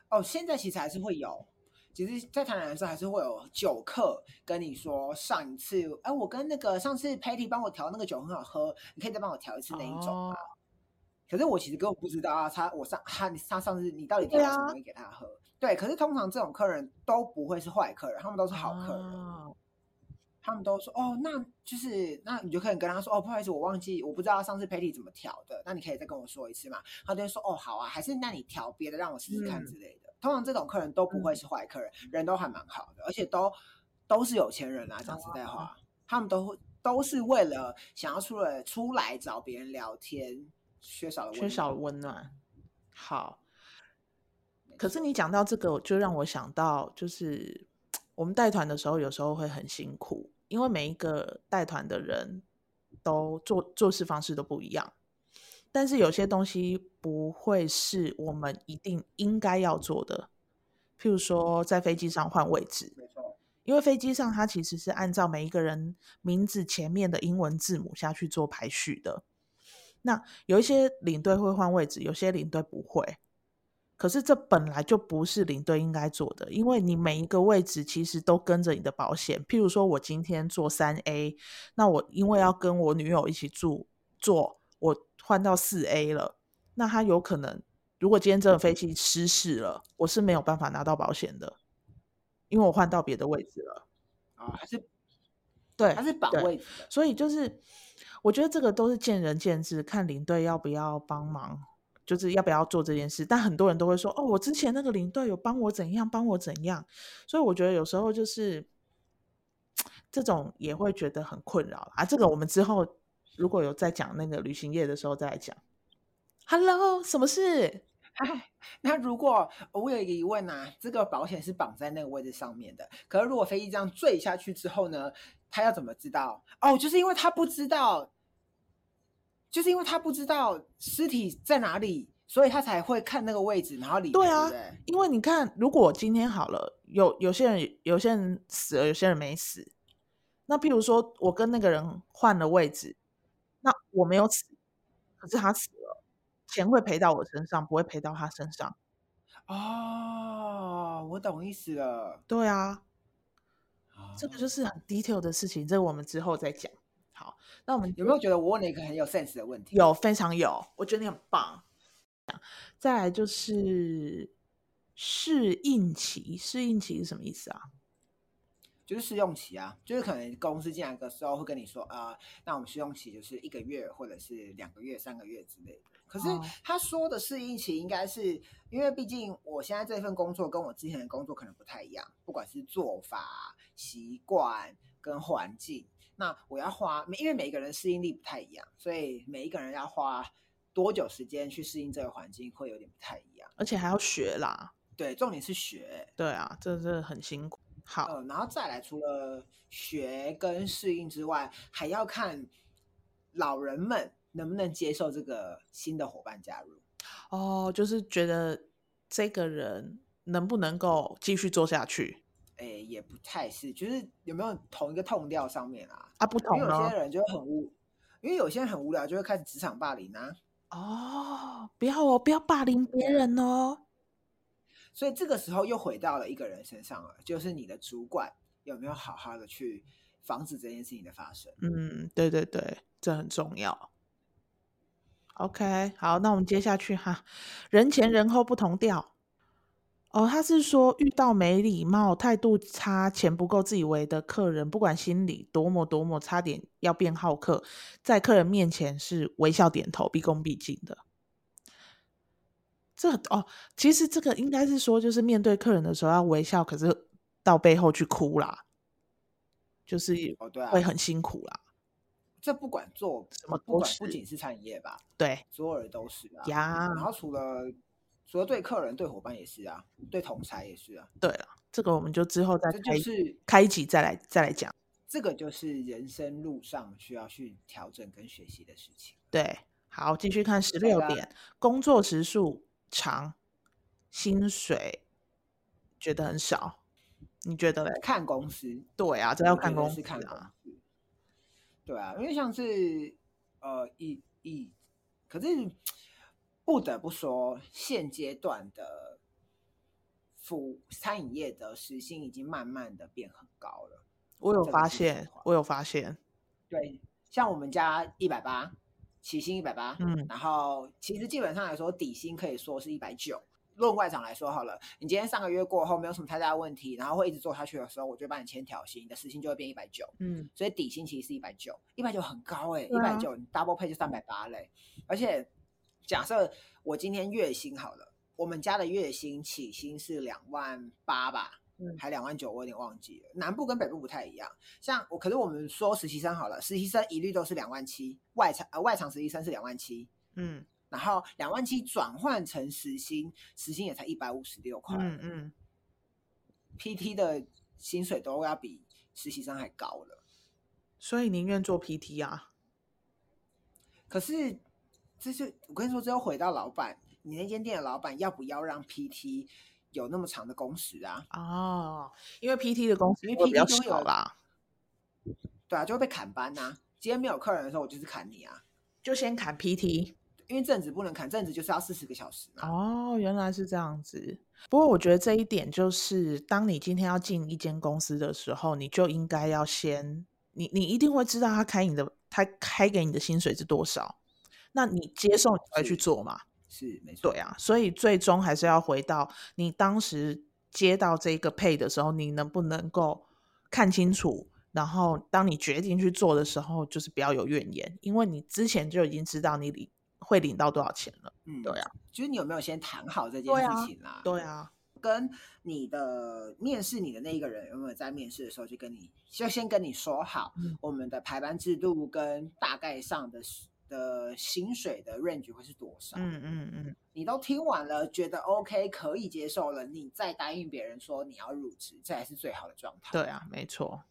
哦，现在其实还是会有，其实，在台南的时候还是会有酒客跟你说，上一次，哎，我跟那个上次 Patty 帮我调那个酒很好喝，你可以再帮我调一次那一种啊？哦可是我其实根本不知道啊，他我上他他上次你到底调什么东西给他喝？对，可是通常这种客人都不会是坏客人，他们都是好客人。哦他们都说哦，那就是那你就可以跟他说哦，不好意思，我忘记，我不知道上次 Patty 怎么调的，那你可以再跟我说一次嘛。他就会说哦，好啊，还是那你调别的让我试试看嗯之类的。通常这种客人都不会是坏客人，人都还蛮好的，而且都都是有钱人啊。讲实在话，他们都都是为了想要出来出来找别人聊天，缺少了缺少了温温暖。好，暖可是你讲到这个，就让我想到，就是我们带团的时候，有时候会很辛苦，因为每一个带团的人都做做事方式都不一样，但是有些东西不会是我们一定应该要做的，譬如说在飞机上换位置，没错，因为飞机上它其实是按照每一个人名字前面的英文字母下去做排序的。那有一些领队会换位置，有些领队不会。可是这本来就不是领队应该做的，因为你每一个位置其实都跟着你的保险。譬如说我今天坐三 A，那我因为要跟我女友一起住，坐我换到四 A 了，那他有可能如果今天这个飞机失事了，我是没有办法拿到保险的，因为我换到别的位置了。啊，还是对，还是绑位置的。所以就是，我觉得这个都是见仁见智，看领队要不要帮忙，就是要不要做这件事。但很多人都会说，哦，我之前那个领队有帮我怎样，帮我怎样。所以我觉得有时候就是这种也会觉得很困扰啊。这个我们之后如果有在讲那个旅行业的时候再来讲。Hello，什么事？哎，那如果我有一个疑问啊，这个保险是绑在那个位置上面的，可是如果飞机这样坠下去之后呢，他要怎么知道？哦，就是因为他不知道，就是因为他不知道尸体在哪里，所以他才会看那个位置，然后理赔，对啊？因为你看，如果今天好了，有有些人有些人死了，有些人没死。那譬如说，我跟那个人换了位置，那我没有死，可是他死了，钱会赔到我身上，不会赔到他身上。哦，我懂意思了。对啊，这个哦就是很 detail 的事情，这个我们之后再讲。好，那我们有没有觉得我问了一个很有 sense 的问题？有非常有，我觉得你很棒。再来就是适应期，适应期是什么意思啊？就是试用期啊，就是可能公司进来的时候会跟你说，呃，那我们试用期就是一个月或者是两个月、三个月之类的。可是哦他说的适应期应该是因为毕竟我现在这份工作跟我之前的工作可能不太一样，不管是做法、习惯跟环境，那我要花，因为每一个人适应力不太一样，所以每一个人要花多久时间去适应这个环境会有点不太一样。而且还要学啦。对，重点是学。对啊，这真的很辛苦。好，呃，然后再来，除了学跟适应之外，还要看老人们能不能接受这个新的伙伴加入。哦，就是觉得这个人能不能够继续做下去诶，也不太是，就是有没有同一个痛调上面啊？啊？不因为有些？人就会很无，因为有些人很无聊，就会开始职场霸凌啊。哦，不要哦，不要霸凌别人哦。所以这个时候又回到了一个人身上了，就是你的主管有没有好好的去防止这件事情的发生。嗯，对对对，这很重要。OK，好，那我们接下去哈，人前人后不同调。哦，他是说遇到没礼貌、态度差、钱不够自以为的客人，不管心里多么多么差点要变好客，在客人面前是微笑点头、毕恭毕敬的。这哦，其实这个应该是说，就是面对客人的时候要微笑，可是到背后去哭啦，就是会，很辛苦啦。这不管做什么不管都不仅是餐饮业吧，对所有人都是啊。呀，然后除了除了对客人、对伙伴也是啊，对同才也是啊，对了，这个我们就之后再这开、就是开一集再来再来讲。这个就是人生路上需要去调整跟学习的事情。对，好，继续看十六点，工作时数长，薪水觉得很少，你觉得嘞？看公司，对啊，这要看公司是看公啊。司。对啊，因为像是呃以以，可是不得不说，现阶段的服餐饮业的时薪已经慢慢的变很高了。我有发现，我有发现，对，像我们家一百八，起薪一百八，嗯然后其实基本上来说，底薪可以说是一百九。论外场来说好了，你今天上个月过后没有什么太大的问题，然后会一直做下去的时候，我就帮你签条薪，你的时薪就会变一百九。嗯，所以底薪其实是一百九，一百九很高哎、欸，一百九你 double pay 就三百八嘞。而且假设我今天月薪好了，我们家的月薪起薪是两万八吧，嗯还两万九，我有点忘记了。南部跟北部不太一样，像我，可是我们说实习生好了，实习生一律都是两万七，外场呃外场实习生是两万七，嗯然后两万七转换成时薪，时薪也才一百五十六块嗯嗯，，PT 的薪水都要比实习生还高了。所以宁愿做 PT 啊。可是，这就我跟你说，这又回到老板，你那间店的老板要不要让 PT 有那么长的工时啊？哦，因为 PT 的工时因为 PT 就会有少啦，对啊，就会被砍班呐、今天没有客人的时候，我就是砍你啊。就先砍 PT。因为正职不能砍，正职就是要四十个小时嘛。哦，原来是这样子。不过我觉得这一点就是，当你今天要进一间公司的时候，你就应该要先，你你一定会知道他开你的，他开给你的薪水是多少，那你接受你才会去做嘛。是没错，对啊，所以最终还是要回到你当时接到这个配的时候，你能不能够看清楚，然后当你决定去做的时候，就是不要有怨言，因为你之前就已经知道你领会领到多少钱了。嗯，对啊，就是你有没有先谈好这件事情啦？对啊，跟你的面试你的那一个人有没有在面试的时候就跟你就先跟你说好，嗯我们的排班制度跟大概上的的薪水的 range 会是多少？嗯嗯嗯，你都听完了，觉得 OK 可以接受了，你再答应别人说你要入职，这才是最好的状态。对啊，没错。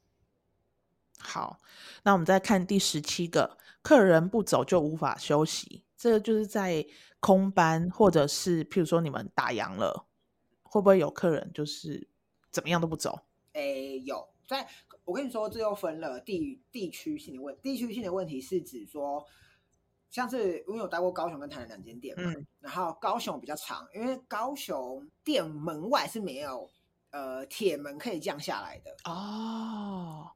好，那我们再看第十七个，客人不走就无法休息。这个就是在空班，或者是譬如说你们打烊了，会不会有客人就是怎么样都不走？诶，有，在我跟你说，这又分了地地区性的问，地区性的问题是指说，像是因为我待过高雄跟台南两间店嘛，嗯然后高雄比较长，因为高雄店门外是没有呃铁门可以降下来的，哦，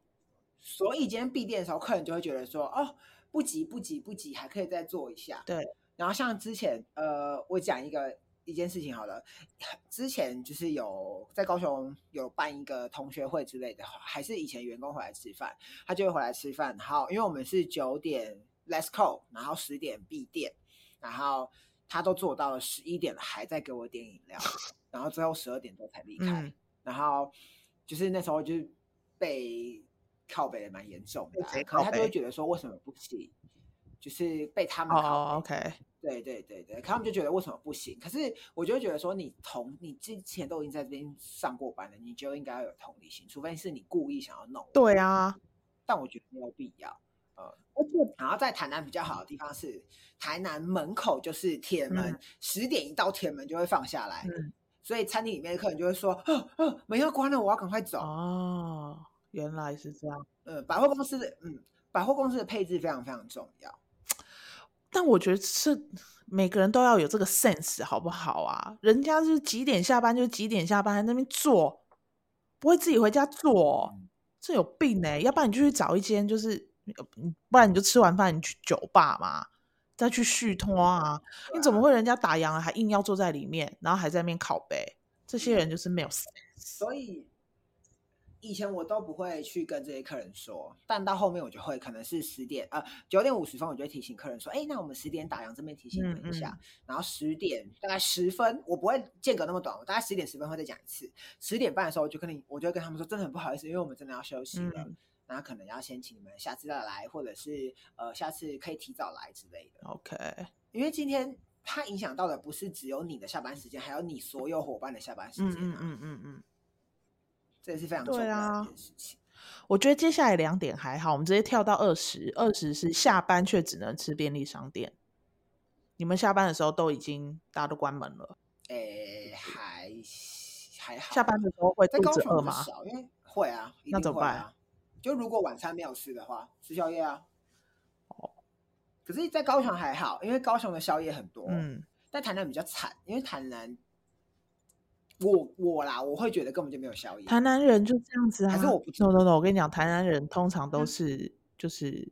所以今天闭店的时候，客人就会觉得说，哦，不急不急不急，还可以再做一下。对。然后像之前，呃，我讲一个一件事情好了，之前就是有在高雄有办一个同学会之类的，还是以前员工回来吃饭，他就会回来吃饭。然后因为我们是九点 let's go，然后十点闭店，然后他都做到了十一点了，还在给我点饮料，然后最后十二点多才离开。嗯然后就是那时候就是被靠北的蛮严重的可能他就会觉得说为什么不行，就是被他们靠哦北。，OK，对对对对，他们就觉得为什么不行？可是我就会觉得说，你同你之前都已经在这边上过班了，你就应该要有同理心，除非是你故意想要弄我。对啊，但我觉得没有必要。而且然后在台南比较好的地方是，台南门口就是铁门嗯，十、点一到铁门就会放下来，嗯所以餐厅里面的客人就会说，哦哦，门要关了，我要赶快走。哦，原来是这样。嗯，百货公司的嗯，百货公司的配置非常非常重要。但我觉得是每个人都要有这个 sense，好不好啊？人家就是几点下班就几点下班，在那边做，不会自己回家做，嗯这有病哎、要不然你就去找一间，就是呃不然你就吃完饭你去酒吧嘛，再去续托啊。你怎么会人家打烊了还硬要坐在里面，然后还在那边拷贝？这些人就是没有 sense。所以以前我都不会去跟这些客人说，但到后面我就会，可能是十点呃九点五十分，我就会提醒客人说，哎，那我们十点打烊，这边提醒你们一下。然后十点大概十分，我不会间隔那么短，我大概十点十分会再讲一次。十点半的时候，我就跟你，我就会跟他们说，真的很不好意思，因为我们真的要休息了。嗯然后可能要先请你们下次再来，或者是呃下次可以提早来之类的。OK，因为今天它影响到的不是只有你的下班时间，还有你所有伙伴的下班时嗯间、啊。嗯嗯嗯嗯。这也是非常重要的一件事情。我觉得接下来两点还好，我们直接跳到二十。二十是下班却只能吃便利商店。你们下班的时候都已经大家都关门了，诶，还还好。下班的时候会肚子饿吗？少，因为会啊，一那怎么办啊？就如果晚餐没有吃的话，吃宵夜啊。哦可是，在高雄还好，因为高雄的宵夜很多。嗯，但台南比较惨，因为台南，我我啦，我会觉得根本就没有宵夜。台南人就这样子啊。还是我不知 no no no，我跟你讲，台南人通常都嗯是就是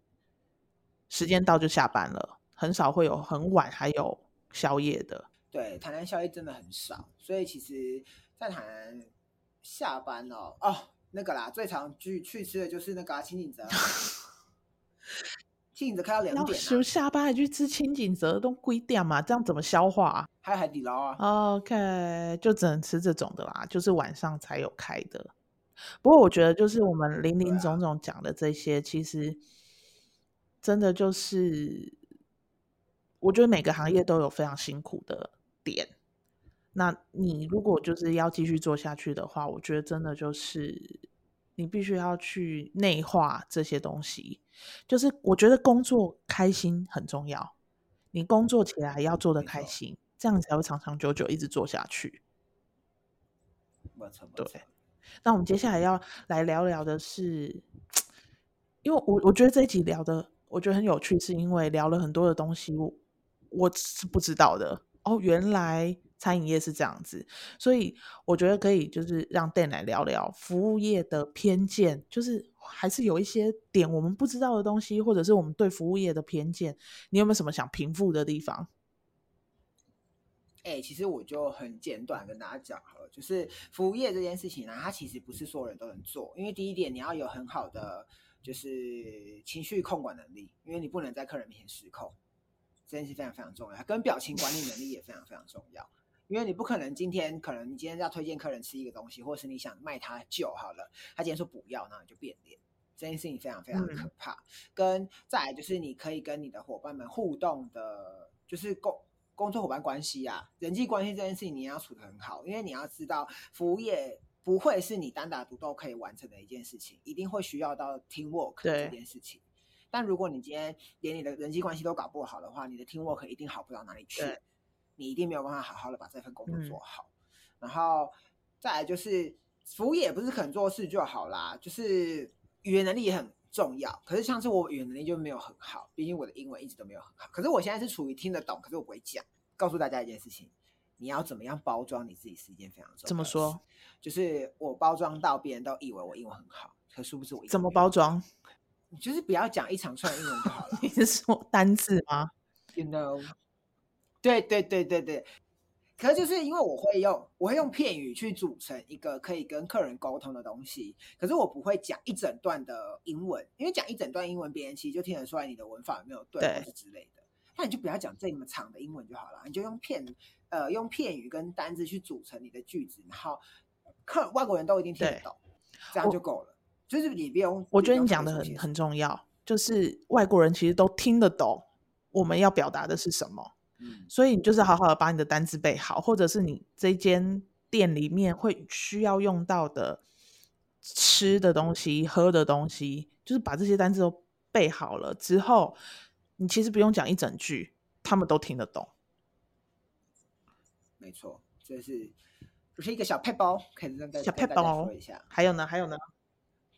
时间到就下班了，很少会有很晚还有宵夜的。对，台南宵夜真的很少，所以其实，在台南下班哦哦那个啦，最常去去吃的就是那个啊清景泽，<laughs> 清井泽开到两点、下班还去吃清景泽，都贵点嘛，这样怎么消化啊、还有海底捞啊。OK，就只能吃这种的啦，就是晚上才有开的。不过我觉得，就是我们林林总总讲的这些，其实真的就是，我觉得每个行业都有非常辛苦的点。那你如果就是要继续做下去的话，我觉得真的就是你必须要去内化这些东西。就是我觉得工作开心很重要，你工作起来要做的开心，这样才会长长久久一直做下去。对那我们接下来要来聊聊的是，因为我我觉得这一集聊的我觉得很有趣，是因为聊了很多的东西，我我是不知道的哦，原来餐饮业是这样子，所以我觉得可以就是让 Dan 来聊聊服务业的偏见，就是还是有一些点我们不知道的东西，或者是我们对服务业的偏见，你有没有什么想平复的地方？哎，其实我就很简短跟大家讲了，就是服务业这件事情呢，它其实不是所有人都能做，因为第一点你要有很好的就是情绪控管能力，因为你不能在客人面前失控，这件事非常非常重要，跟表情管理能力也非常非常重要，因为你不可能今天可能你今天要推荐客人吃一个东西，或者是你想卖他酒好了，他今天说不要，那你就变脸，这件事情非常非常可怕。跟再来就是你可以跟你的伙伴们互动的，就是共。工作伙伴关系啊，人际关系这件事情你要处得很好，因为你要知道，服务业不会是你单打独斗可以完成的一件事情，一定会需要到 team work 这件事情。但如果你今天连你的人际关系都搞不好的话，你的 team work 一定好不到哪里去，你一定没有办法好好的把这份工作做好。然后再来就是，服务业不是肯做事就好啦，就是语言能力也很。重要，可是上次我语言能力就没有很好，毕竟我的英文一直都没有很好。可是我现在是处于听得懂，可是我不会讲。告诉大家一件事情，你要怎么样包装你自己是一件非常重要。怎么说？就是我包装到别人都以为我英文很好，可殊不知我怎么包装？你就是不要讲一长串英文就好了。<laughs> 你是说单字吗？You know？对对对对对。可是就是因为我会用，我会用片语去组成一个可以跟客人沟通的东西。可是我不会讲一整段的英文，因为讲一整段英文，别人其实就听得出来你的文法有没有对，或是之类的。那你就不要讲这么长的英文就好了，你就用片呃用片语跟单字去组成你的句子，然后客外国人都一定听得懂，这样就够了。就是你不用，我觉得你讲的很很重要，就是外国人其实都听得懂我们要表达的是什么。所以你就是好好的把你的单词背好，或者是你这间店里面会需要用到的吃的东西、喝的东西，就是把这些单词都背好了之后，你其实不用讲一整句，他们都听得懂。没错，这是就是一个小配包，可以小配包说一下。还有呢？还有呢？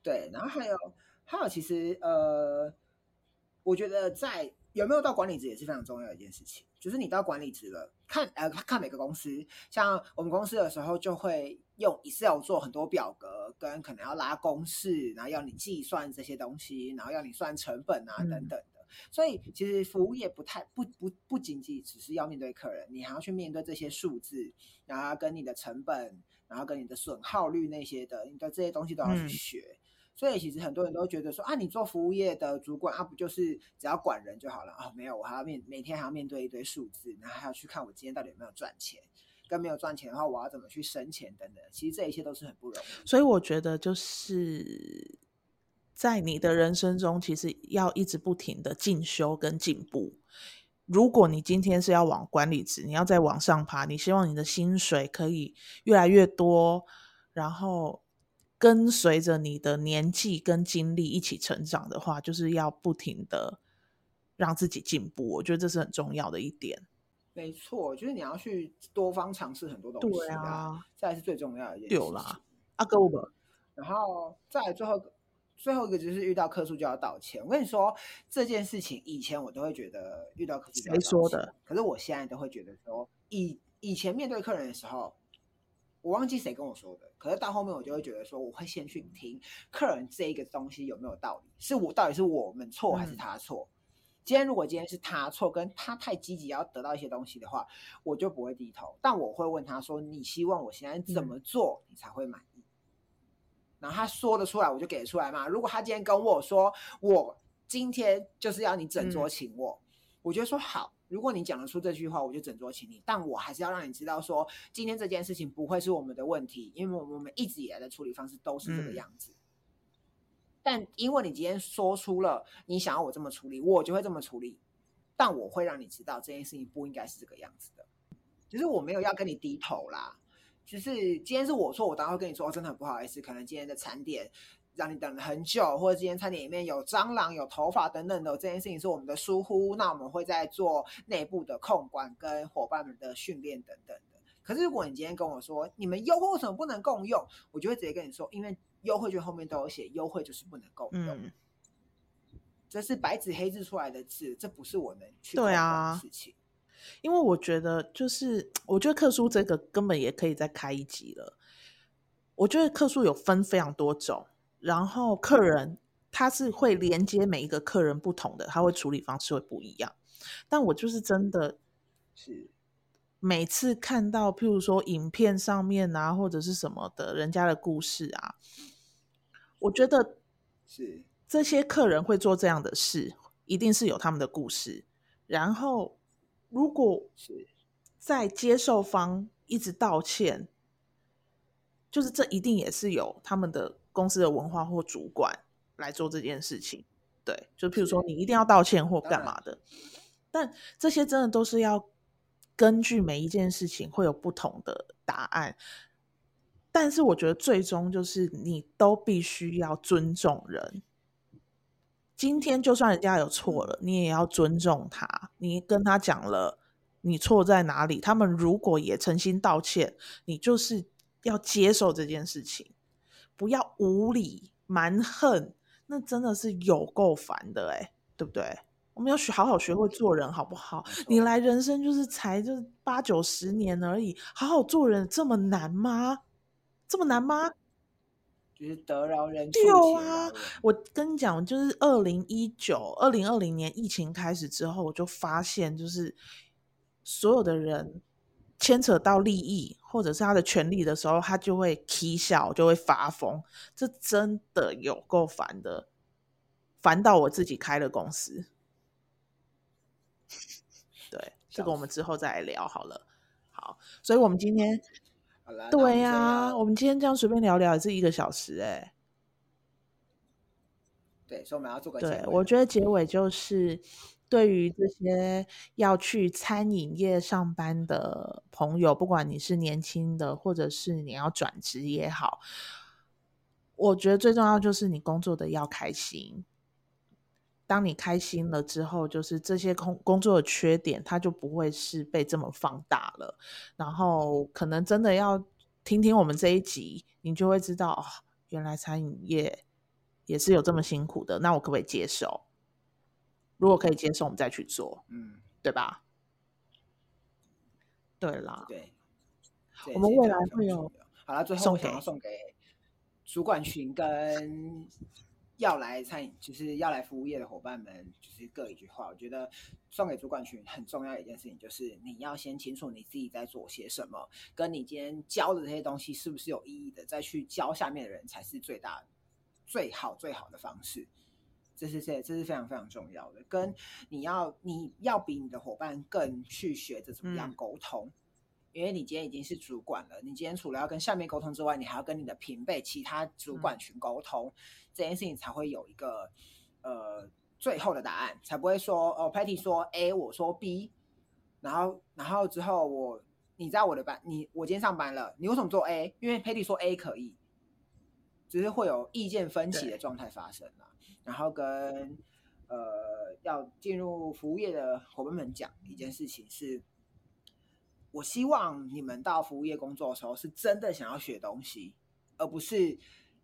对，然后还有还有，其实呃，我觉得在。有没有到管理职也是非常重要的一件事情，就是你到管理职了，看呃看每个公司，像我们公司的时候就会用 Excel 做很多表格，跟可能要拉公式，然后要你计算这些东西，然后要你算成本啊等等的。所以其实服务业不太不不不仅仅只是要面对客人，你还要去面对这些数字，然后跟你的成本，然后跟你的损耗率那些的，你的这些东西都要去学。所以其实很多人都觉得说啊，你做服务业的主管啊，不就是只要管人就好了啊？没有，我还要面每天还要面对一堆数字，然后还要去看我今天到底有没有赚钱，跟没有赚钱的话，我要怎么去生钱等等。其实这一切都是很不容易。所以我觉得就是在你的人生中，其实要一直不停的进修跟进步。如果你今天是要往管理职，你要再往上爬，你希望你的薪水可以越来越多，然后。跟随着你的年纪跟经历一起成长的话，就是要不停的让自己进步。我觉得这是很重要的一点。没错，就是你要去多方尝试很多东西。对啊，这是最重要的一件事。有啦，阿哥我。然后再最后最后一个就是遇到客诉就要道歉。我跟你说这件事情，以前我都会觉得遇到客诉谁说的？可是我现在都会觉得说，以以前面对客人的时候。我忘记谁跟我说的，可是到后面我就会觉得说，我会先去听客人这一个东西有没有道理，是我到底是我们错还是他错？今天如果今天是他错，跟他太积极要得到一些东西的话，我就不会低头，但我会问他说：“你希望我现在怎么做，你才会满意？”然后他说的出来，我就给出来嘛。如果他今天跟我说，我今天就是要你整桌请我，我觉得说好。如果你讲得出这句话，我就整桌请你。但我还是要让你知道，说今天这件事情不会是我们的问题，因为我们一直以来的处理方式都是这个样子。但因为你今天说出了你想要我这么处理，我就会这么处理。但我会让你知道这件事情不应该是这个样子的。只是我没有要跟你低头啦，就是今天是我错，我当然会跟你说，真的很不好意思，可能今天的餐点。让你等了很久，或者今天餐点里面有蟑螂、有头发等等的这件事情是我们的疏忽，那我们会在做内部的控管跟伙伴们的训练等等的。可是如果你今天跟我说你们优惠为什么不能共用，我就会直接跟你说，因为优惠券后面都有写，优惠就是不能共用，这是白纸黑字出来的字，这不是我能去控管的事情。因为我觉得，就是我觉得客诉这个根本也可以再开一集了。我觉得客诉有分非常多种，然后客人他是会连接每一个客人不同的，他会处理方式会不一样。但我就是真的是每次看到，譬如说影片上面啊，或者是什么的人家的故事啊，我觉得是这些客人会做这样的事，一定是有他们的故事。然后如果是在接受方一直道歉，就是这一定也是有他们的公司的文化或主管来做这件事情。对，就譬如说你一定要道歉或干嘛的，但这些真的都是要根据每一件事情会有不同的答案。但是我觉得最终就是你都必须要尊重人。今天就算人家有错了，你也要尊重他。你跟他讲了你错在哪里，他们如果也诚心道歉，你就是要接受这件事情，不要无理蛮横。那真的是有够烦的哎，对不对？我们要学好好学会做人，好不好？你来人生就是才就是八九十年而已，好好做人这么难吗？这么难吗？就是得饶人处有啊我跟你讲，就是二零一九、二零二零年疫情开始之后，我就发现，就是所有的人牵扯到利益或者是他的权利的时候，他就会啼笑，就会发疯。这真的有够烦的，烦到我自己开了公司。对，这个我们之后再来聊好了。好，所以我们今天对呀、呀、我们今天这样随便聊聊也是一个小时哎、对，所以我们要做个结尾对，我觉得结尾就是对于这些要去餐饮业上班的朋友，不管你是年轻的，或者是你要转职也好，我觉得最重要就是你工作的要开心。当你开心了之后，就是这些工工作的缺点，它就不会是被这么放大了。然后可能真的要听听我们这一集，你就会知道，哦，原来餐饮业也是有这么辛苦的。那我可不可以接受？如果可以接受，我们再去做，嗯，对吧？对啦，对。我们未来会会有好了，最后想要送给主管群跟要来餐饮，就是要来服务业的伙伴们，就是各一句话。我觉得送给主管群很重要的一件事情，就是你要先清楚你自己在做些什么，跟你今天教的这些东西是不是有意义的，再去教下面的人才是最大、最好、最好的方式。这是这这是非常非常重要的，跟你要你要比你的伙伴更去学着怎么样嗯沟通，因为你今天已经是主管了，你今天除了要跟下面沟通之外，你还要跟你的平辈、其他主管群沟通，这件事情才会有一个呃最后的答案，才不会说哦，Patty 说 A，我说 B，然后然后之后我你在我的班，你我今天上班了，你为什么做 A？因为 Patty 说 A 可以，只是会有意见分歧的状态发生啦。然后跟呃要进入服务业的伙伴们讲一件事情是，我希望你们到服务业工作的时候是真的想要学东西，而不是。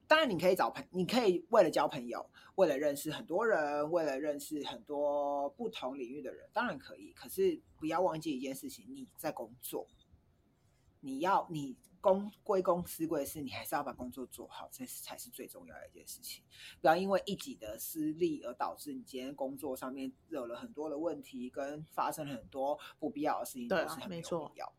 当然，你可以找朋，你可以为了交朋友，为了认识很多人，为了认识很多不同领域的人，当然可以。可是不要忘记一件事情，你在工作，你要你公归公司归私，你还是要把工作做好，这是才是最重要的一件事情。不要因为一己的私利而导致你今天工作上面惹了很多的问题，跟发生了很多不必要的事情，都是很有没错必要的。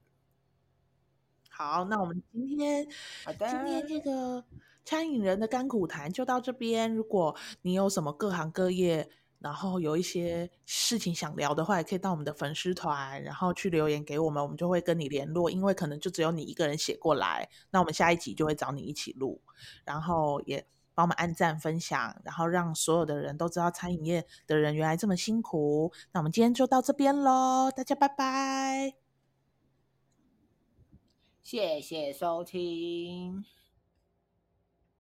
好，那我们今天好的，今天这个餐饮人的甘苦谈就到这边。如果你有什么各行各业，然后有一些事情想聊的话，也可以到我们的粉丝团，然后去留言给我们，我们就会跟你联络。因为可能就只有你一个人写过来，那我们下一集就会找你一起录，然后也帮我们按赞分享，然后让所有的人都知道餐饮业的人原来这么辛苦。那我们今天就到这边喽，大家拜拜。谢谢收听。